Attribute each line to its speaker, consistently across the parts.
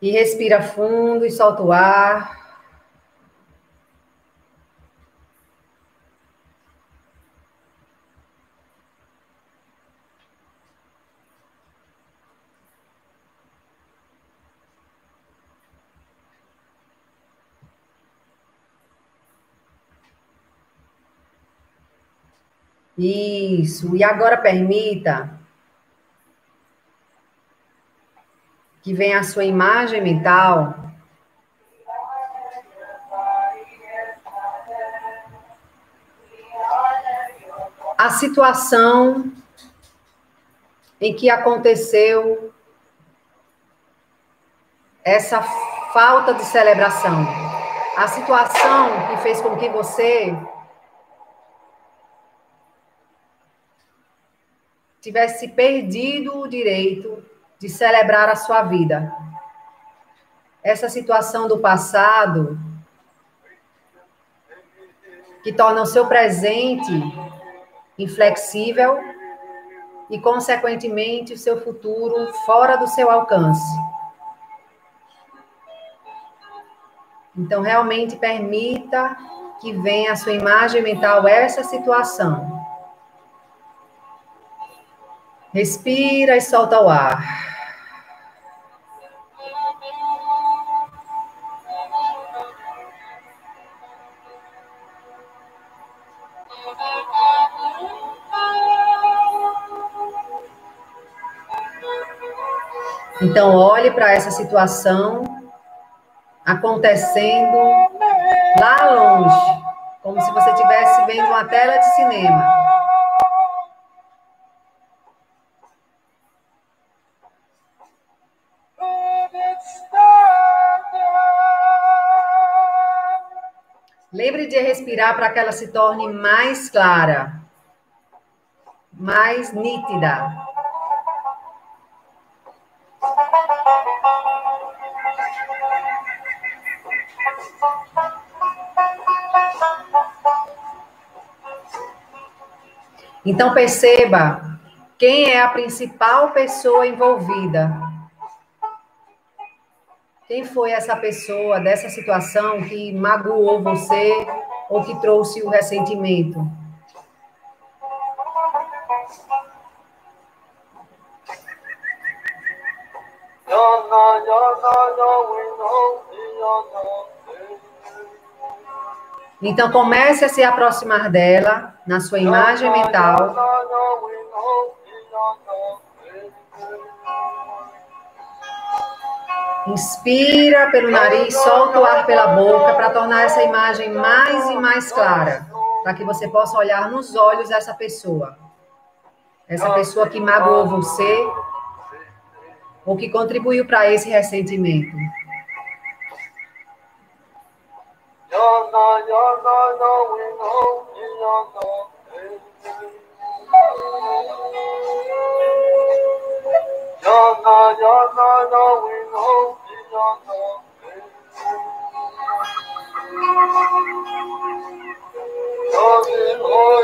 Speaker 1: E respira fundo e solta o ar. Isso. E agora permita que venha a sua imagem mental. A situação em que aconteceu essa falta de celebração. A situação que fez com que você tivesse perdido o direito de celebrar a sua vida. Essa situação do passado que torna o seu presente inflexível e, consequentemente, o seu futuro fora do seu alcance. Então, realmente permita que venha a sua imagem mental essa situação. Respira e solta o ar. Então, olhe para essa situação acontecendo lá longe, como se você estivesse vendo uma tela de cinema. Lembre de respirar para que ela se torne mais clara, mais nítida. Então perceba quem é a principal pessoa envolvida quem foi essa pessoa dessa situação que magoou você ou que trouxe o ressentimento? Então comece a se aproximar dela na sua imagem mental. Inspira pelo nariz, solta o ar pela boca para tornar essa imagem mais e mais clara, para que você possa olhar nos olhos dessa pessoa. Essa pessoa que magoou você ou que contribuiu para esse ressentimento.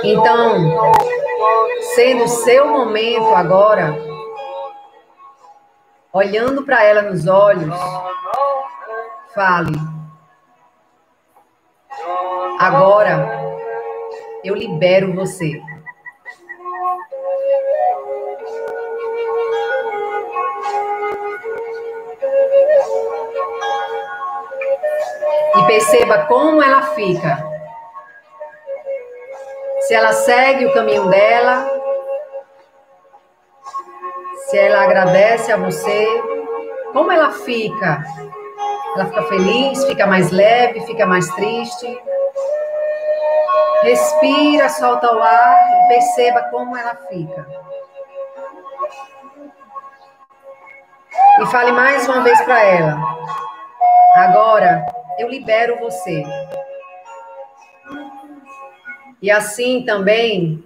Speaker 1: Então, sendo seu momento agora, olhando para ela nos olhos, fale. Agora, eu libero você. E perceba como ela fica. Se ela segue o caminho dela, se ela agradece a você, como ela fica? Ela fica feliz, fica mais leve, fica mais triste. Respira, solta o ar e perceba como ela fica. E fale mais uma vez para ela. Agora, eu libero você. E assim também,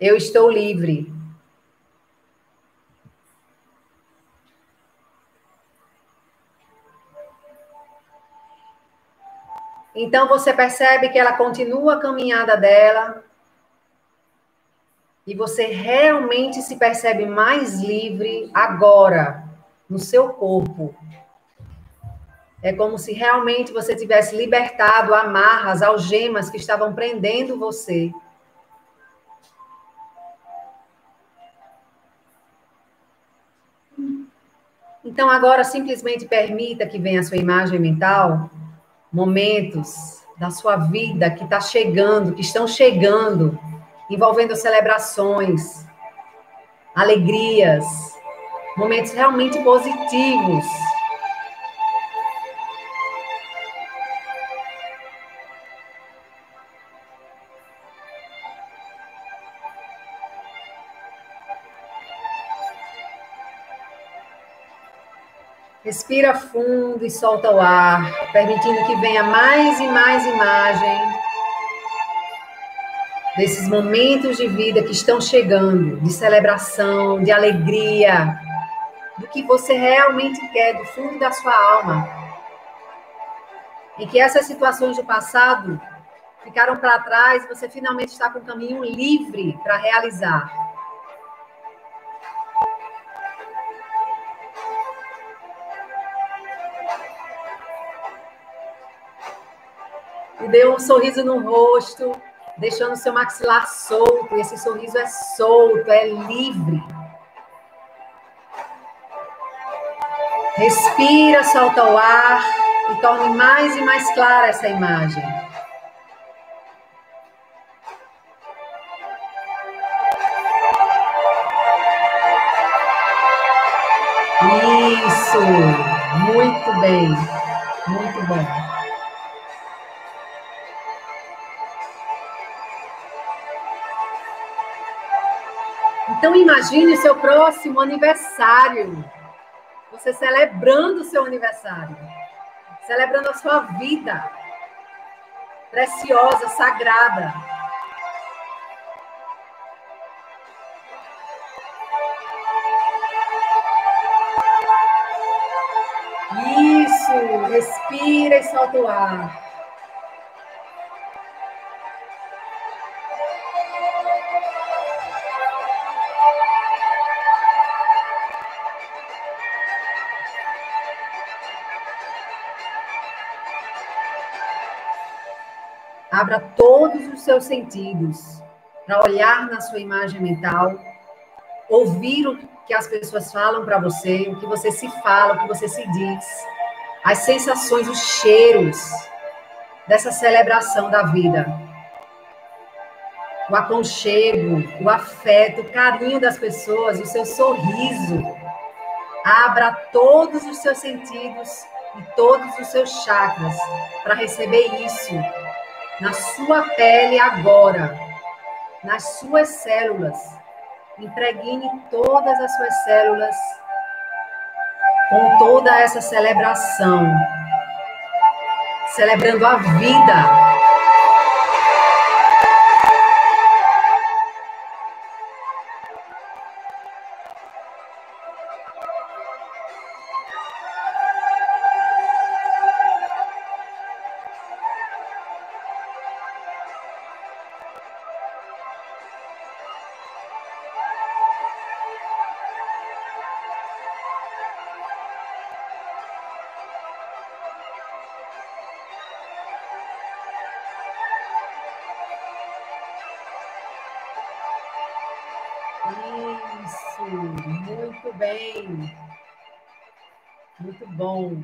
Speaker 1: eu estou livre. Então você percebe que ela continua a caminhada dela e você realmente se percebe mais livre agora no seu corpo. É como se realmente você tivesse libertado amarras, algemas que estavam prendendo você. Então, agora simplesmente permita que venha a sua imagem mental, momentos da sua vida que está chegando, que estão chegando, envolvendo celebrações, alegrias, momentos realmente positivos. Respira fundo e solta o ar, permitindo que venha mais e mais imagem desses momentos de vida que estão chegando, de celebração, de alegria, do que você realmente quer do fundo da sua alma. E que essas situações do passado ficaram para trás e você finalmente está com o caminho livre para realizar. Dê um sorriso no rosto, deixando seu maxilar solto. Esse sorriso é solto, é livre. Respira, solta o ar e torne mais e mais clara essa imagem. Isso, muito bem, muito bom. Então imagine seu próximo aniversário. Você celebrando o seu aniversário. Celebrando a sua vida. Preciosa, sagrada. Isso, respira e solta o ar. Abra todos os seus sentidos para olhar na sua imagem mental, ouvir o que as pessoas falam para você, o que você se fala, o que você se diz, as sensações, os cheiros dessa celebração da vida. O aconchego, o afeto, o carinho das pessoas, o seu sorriso. Abra todos os seus sentidos e todos os seus chakras para receber isso na sua pele agora, nas suas células. Impregne todas as suas células com toda essa celebração, celebrando a vida Muito bem. Muito bom.